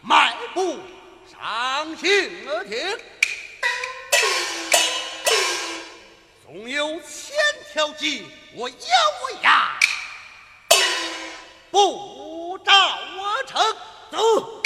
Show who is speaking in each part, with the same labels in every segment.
Speaker 1: 迈步上行而停。纵有千条计，我咬牙不照我成。
Speaker 2: 走，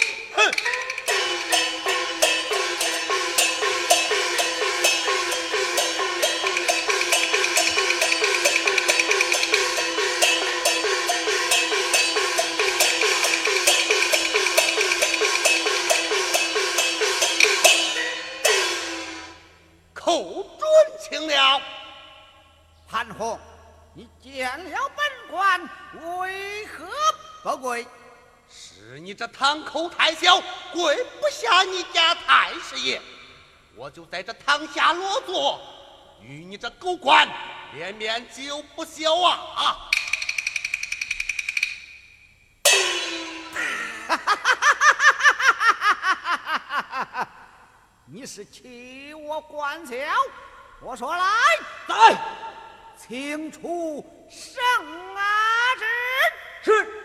Speaker 2: 口太小，跪不下你家太师爷，我就在这堂下落座，与你这狗官连绵就不消啊！
Speaker 1: 你是欺我官小？我说来，
Speaker 2: 来，
Speaker 1: 请出圣阿
Speaker 2: 之。是。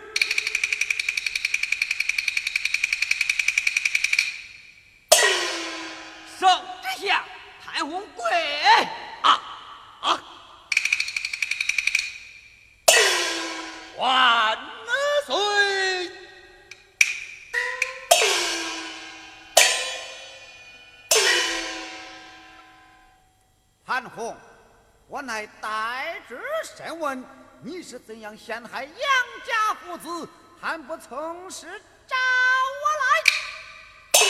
Speaker 3: 太红贵
Speaker 2: 啊啊！万岁！
Speaker 1: 潘洪，我乃代之审问，你是怎样陷害杨家父子，还不从实招我
Speaker 2: 来？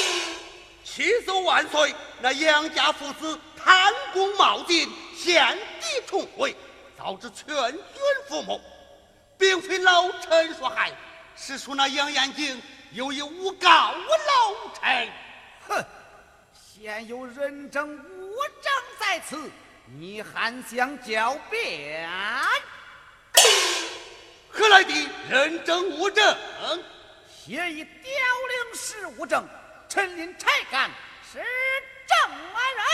Speaker 2: 启奏万岁！那杨家父子贪功冒进，献帝重围，导致全军覆没，并非老臣所害，是说那杨延景有意诬告我老臣。
Speaker 1: 哼！现有人证物证在此，你还想狡辩？
Speaker 2: 何来的人证物证？
Speaker 1: 写一凋零是物证。陈林才干是证人，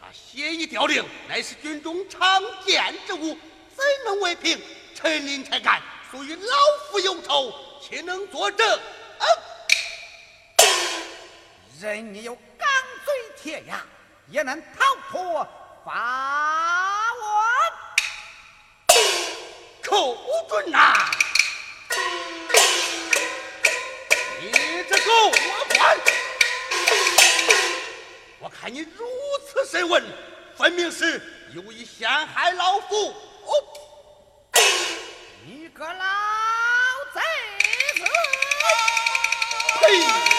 Speaker 2: 他写一凋零，乃是军中常见之物，怎能为凭？陈林才干属于老夫有仇，岂能作证？
Speaker 1: 人你有钢嘴铁牙，也能逃脱法网？
Speaker 2: 寇准呐！这狗官，我看你如此审问，分明是有意陷害老夫。
Speaker 1: 你个老贼子！
Speaker 2: 呸！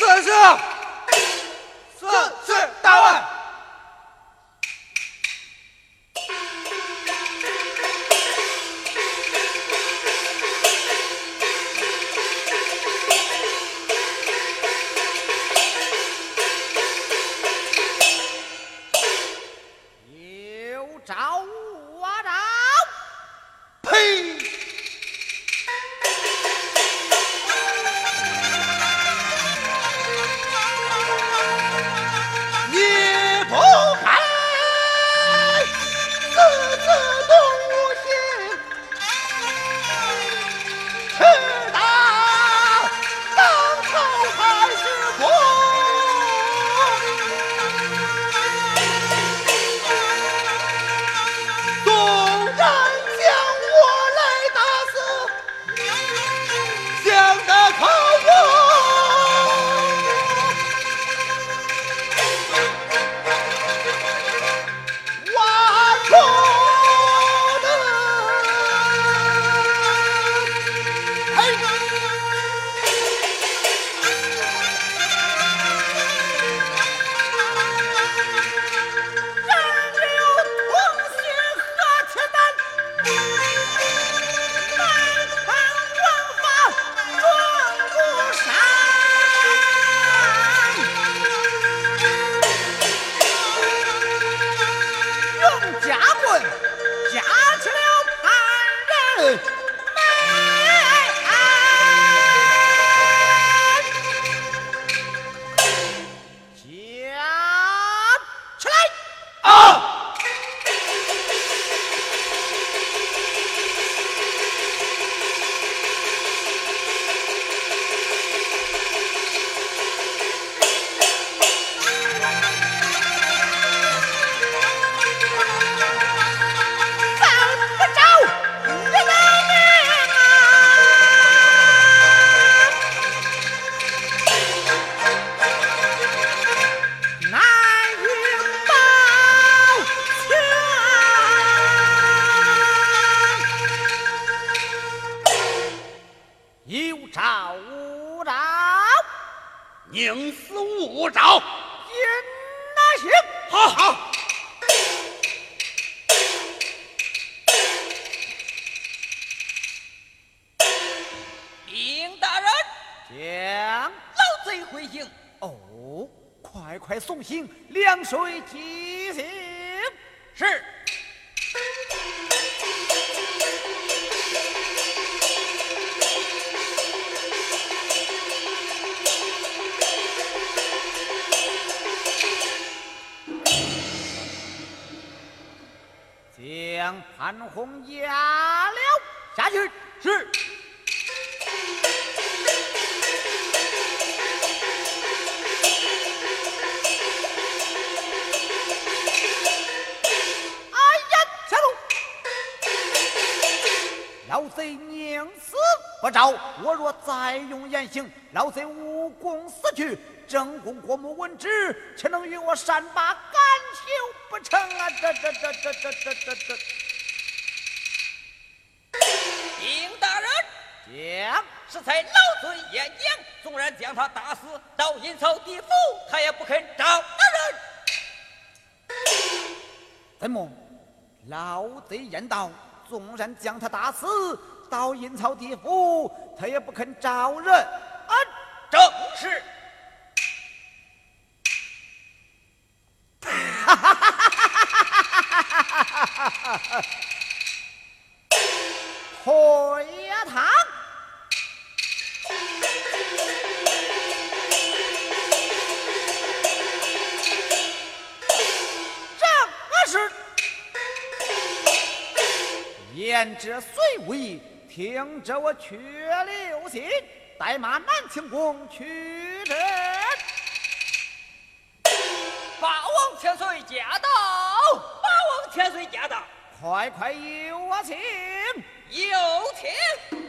Speaker 1: 四十，四十，大万。
Speaker 2: 宁死勿招！
Speaker 1: 引那行。
Speaker 2: 好好。
Speaker 3: 禀大人，
Speaker 1: 将
Speaker 3: 老贼回营。
Speaker 1: 哦，快快送行，凉水即行。将潘洪押了下去。
Speaker 3: 是。
Speaker 1: 哎呀，下路！老贼宁死不招，我若再用严刑，老贼无功死去。正宫国母闻之，岂能与我善罢甘休不成啊？这这这这这这这这，
Speaker 3: 人，
Speaker 1: 将
Speaker 3: 是才老贼演讲，纵然将他打死，到阴曹地府，他也不肯招大人。
Speaker 1: 怎么？老贼言道，纵然将他打死，到阴曹地府，他也不肯招人。啊，
Speaker 3: 正是。
Speaker 1: 哈言者虽无意，听者我却留心。待马南清宫去阵。
Speaker 3: 八王千岁驾到！八王千岁驾到！
Speaker 1: 快快有我请。
Speaker 3: 有请。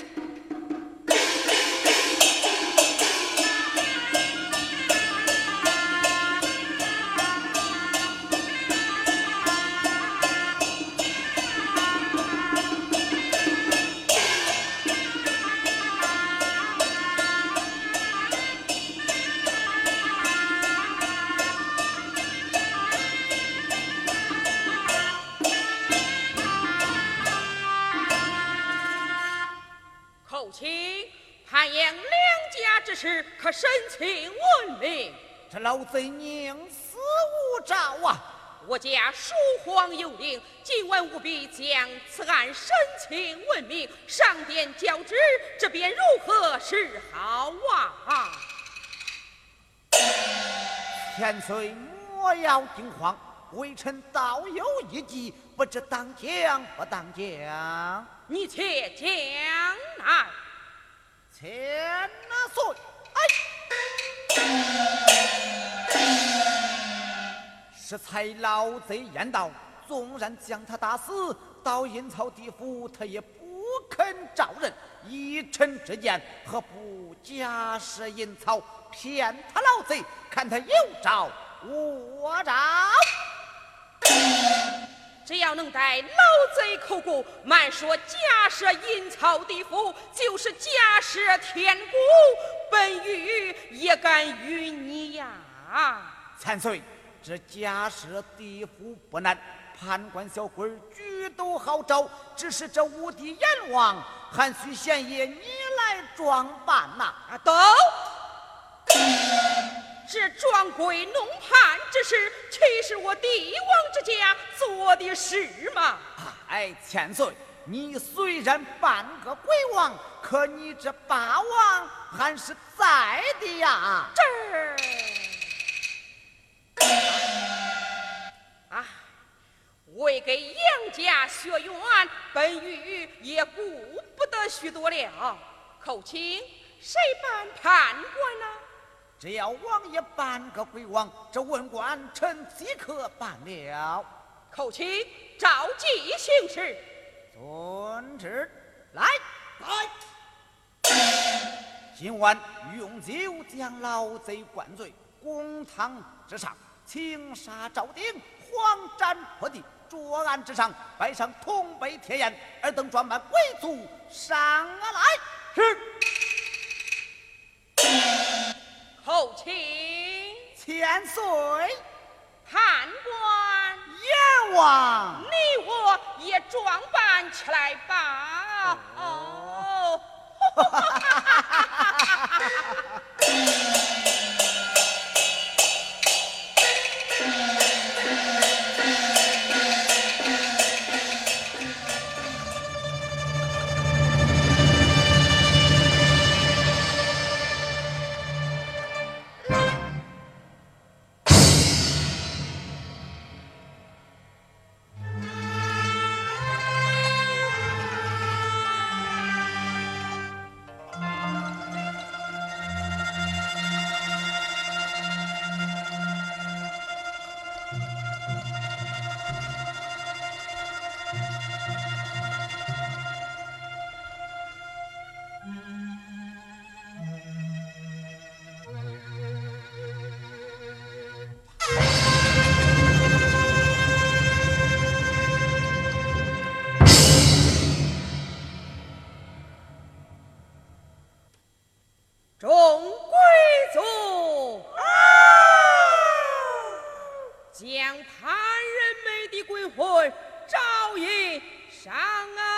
Speaker 1: 老贼宁死无招啊！
Speaker 4: 我家书皇有令，今晚务必将此案申请问明，上殿交旨，这便如何是好啊？
Speaker 1: 千岁莫要惊慌，微臣倒有一计，不知当讲不当讲？
Speaker 4: 你且讲来。
Speaker 1: 千岁，哎，是才老贼言道，纵然将他打死，到阴曹地府，他也不肯招认。依臣之见，何不假设阴曹，骗他老贼，看他有招无招？
Speaker 4: 只要能带老贼口供，慢说假设阴曹地府，就是假设天古，本狱也敢与你呀！
Speaker 1: 千岁，这假设地府不难，判官小鬼举都好找，只是这无敌阎王，还需贤爷你来装扮呐！
Speaker 4: 啊，都。这装鬼弄判之事，岂是我帝王之家做的事吗？
Speaker 1: 哎，千岁，你虽然半个鬼王，可你这霸王还是在的呀。
Speaker 4: 这啊，为给杨家学院，本狱也顾不得许多了。寇卿，谁办判官呢？
Speaker 1: 只要王爷办个鬼王，这文官臣即可办了。
Speaker 4: 寇卿，召集行事。
Speaker 1: 遵旨。来
Speaker 2: 来，
Speaker 1: 今晚用酒将老贼灌醉，公堂之上请杀赵鼎，黄毡铺地。桌案之上摆上铜杯铁砚，尔等装扮贵族上来。
Speaker 2: 是。
Speaker 4: 后请
Speaker 1: 千岁，
Speaker 4: 判官
Speaker 1: 阎王，
Speaker 4: 你我也装扮起来吧。哦。
Speaker 3: 这是阴众贵族啊，
Speaker 4: 将潘仁美的鬼魂招引上岸。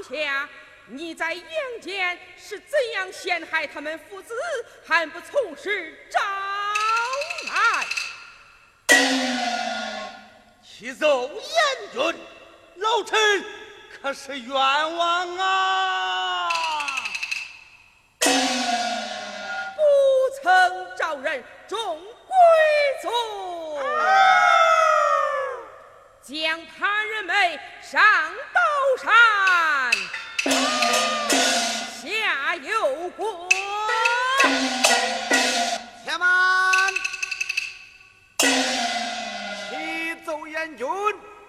Speaker 4: 下，你在阳间是怎样陷害他们父子，还不从实招来？
Speaker 2: 启奏燕君，老臣可是冤枉啊！
Speaker 4: 不曾招认众贵族，将潘仁美上刀山，下油锅。
Speaker 1: 且慢！启奏燕君，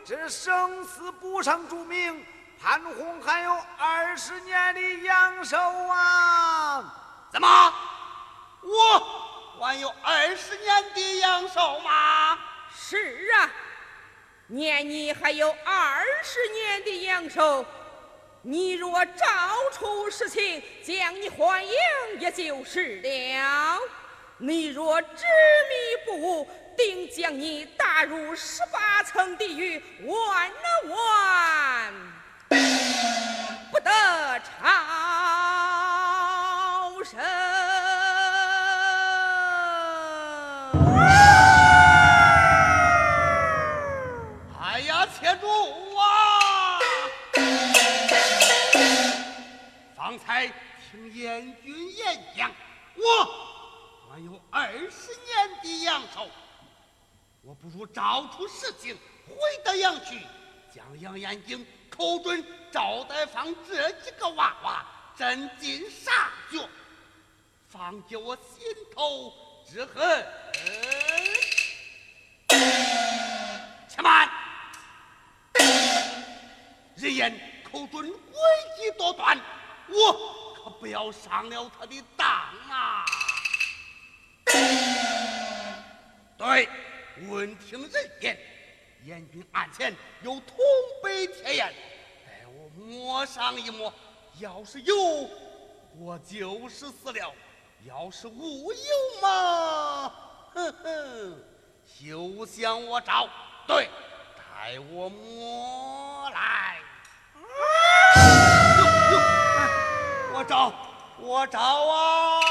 Speaker 1: 这生死簿上注明，潘洪还有二十年的阳寿啊！
Speaker 2: 怎么，我还有二十年的阳寿吗？
Speaker 4: 是啊，念你还有二十年的阳寿，你若照出实情，将你还阳也就是了；你若执迷不悟，定将你打入十八层地狱，万万，
Speaker 2: 将杨延景口准赵代芳这几个娃娃斩尽杀绝，方解我心头之恨。且慢！人言口准诡计多端，我可不要上了他的当啊！对，闻听人言，燕军案前有铜杯铁砚，待我摸上一摸，要是有，我就是死了；要是无有嘛，哼哼，休想我找。对，待我摸来。我找，我找啊！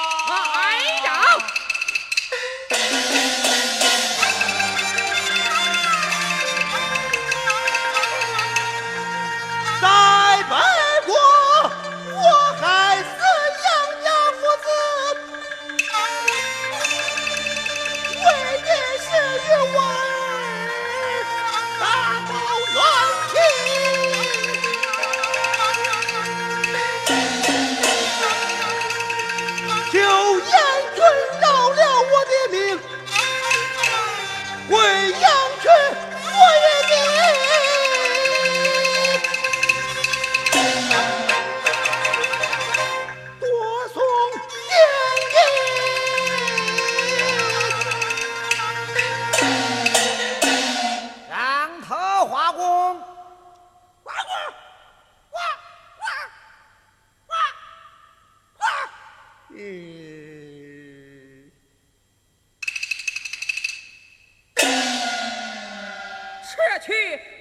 Speaker 2: 这去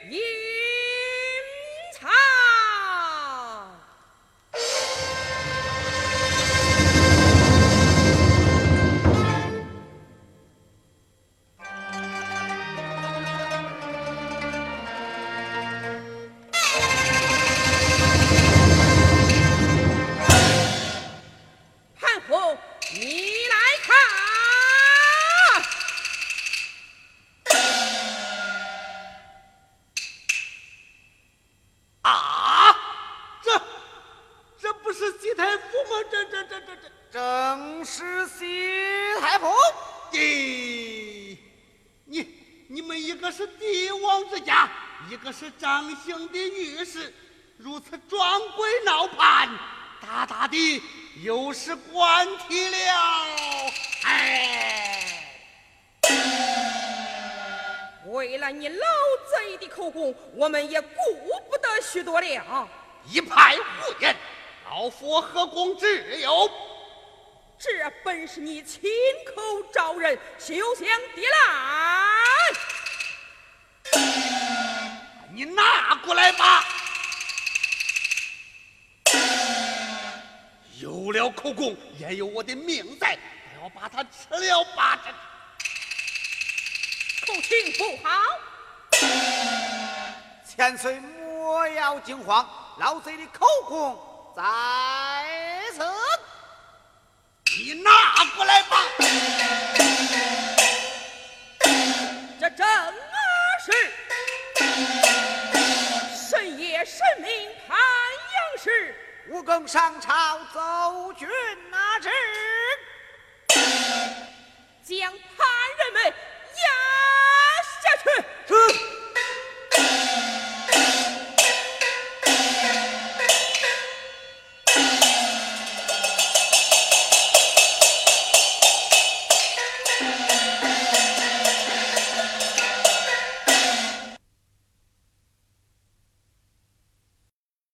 Speaker 2: 一们一个是帝王之家，一个是张姓的御史，如此装鬼闹叛，大大的有失官体了。哎，
Speaker 4: 为了你老贼的口供，我们也顾不得许多了。
Speaker 2: 一派胡言，老夫何公之有？
Speaker 4: 这本是你亲口招人，休想抵
Speaker 2: 赖！你拿过来吧。有了口供，也有我的命在，我要把他吃了八成。
Speaker 4: 口情不好，
Speaker 1: 千岁莫要惊慌，老贼的口供在此。
Speaker 2: 你拿过来吧。
Speaker 4: 这正甚名汉阳市，
Speaker 1: 吴更上朝奏君哪知，
Speaker 4: 将叛人们压下去。是。